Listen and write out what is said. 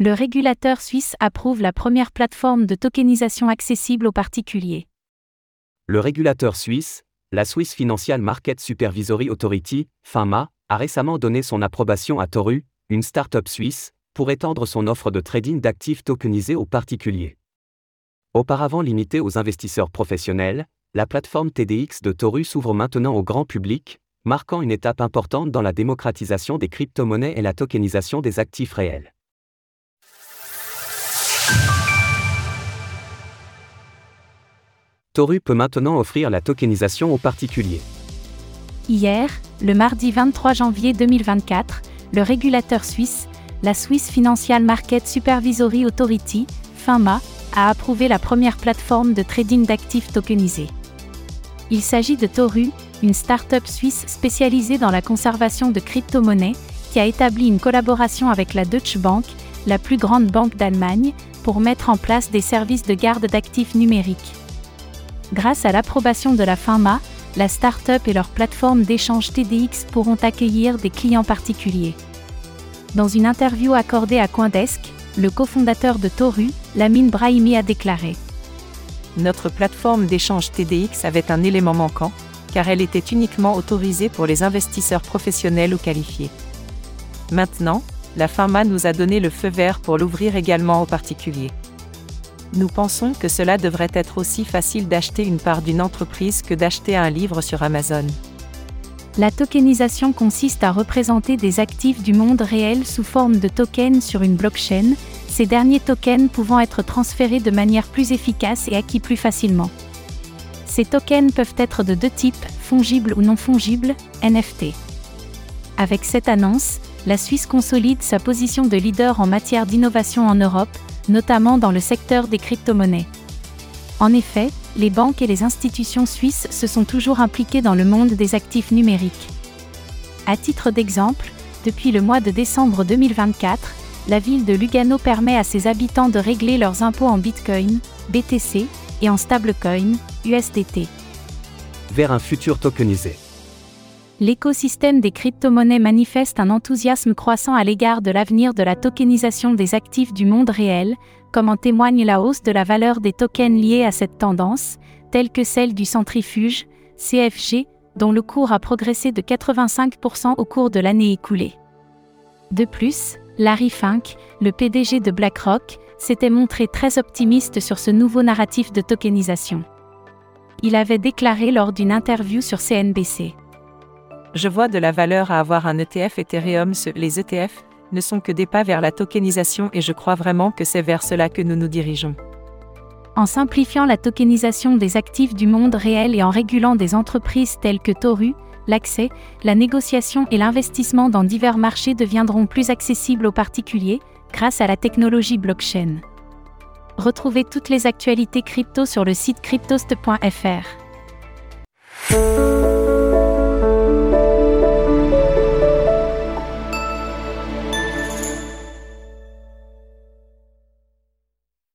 Le régulateur suisse approuve la première plateforme de tokenisation accessible aux particuliers. Le régulateur suisse, la Swiss Financial Market Supervisory Authority, FINMA, a récemment donné son approbation à Toru, une start-up suisse, pour étendre son offre de trading d'actifs tokenisés aux particuliers. Auparavant limitée aux investisseurs professionnels, la plateforme TDX de Toru s'ouvre maintenant au grand public, marquant une étape importante dans la démocratisation des crypto-monnaies et la tokenisation des actifs réels. Toru peut maintenant offrir la tokenisation aux particuliers. Hier, le mardi 23 janvier 2024, le régulateur suisse, la Swiss Financial Market Supervisory Authority, FINMA, a approuvé la première plateforme de trading d'actifs tokenisés. Il s'agit de Toru, une start-up suisse spécialisée dans la conservation de crypto-monnaies, qui a établi une collaboration avec la Deutsche Bank, la plus grande banque d'Allemagne, pour mettre en place des services de garde d'actifs numériques. Grâce à l'approbation de la FINMA, la start-up et leur plateforme d'échange TDX pourront accueillir des clients particuliers. Dans une interview accordée à Coindesk, le cofondateur de Toru, Lamine Brahimi a déclaré Notre plateforme d'échange TDX avait un élément manquant, car elle était uniquement autorisée pour les investisseurs professionnels ou qualifiés. Maintenant, la FINMA nous a donné le feu vert pour l'ouvrir également aux particuliers. Nous pensons que cela devrait être aussi facile d'acheter une part d'une entreprise que d'acheter un livre sur Amazon. La tokenisation consiste à représenter des actifs du monde réel sous forme de tokens sur une blockchain, ces derniers tokens pouvant être transférés de manière plus efficace et acquis plus facilement. Ces tokens peuvent être de deux types, fongibles ou non fongibles, NFT. Avec cette annonce, la Suisse consolide sa position de leader en matière d'innovation en Europe, notamment dans le secteur des crypto-monnaies. En effet, les banques et les institutions suisses se sont toujours impliquées dans le monde des actifs numériques. À titre d'exemple, depuis le mois de décembre 2024, la ville de Lugano permet à ses habitants de régler leurs impôts en Bitcoin, BTC, et en stablecoin, USDT. Vers un futur tokenisé l'écosystème des crypto-monnaies manifeste un enthousiasme croissant à l'égard de l'avenir de la tokenisation des actifs du monde réel, comme en témoigne la hausse de la valeur des tokens liés à cette tendance, telle que celle du centrifuge, CFG, dont le cours a progressé de 85% au cours de l'année écoulée. De plus, Larry Fink, le PDG de BlackRock, s'était montré très optimiste sur ce nouveau narratif de tokenisation. Il avait déclaré lors d'une interview sur CNBC. Je vois de la valeur à avoir un ETF Ethereum. Les ETF ne sont que des pas vers la tokenisation et je crois vraiment que c'est vers cela que nous nous dirigeons. En simplifiant la tokenisation des actifs du monde réel et en régulant des entreprises telles que Toru, l'accès, la négociation et l'investissement dans divers marchés deviendront plus accessibles aux particuliers grâce à la technologie blockchain. Retrouvez toutes les actualités crypto sur le site cryptost.fr.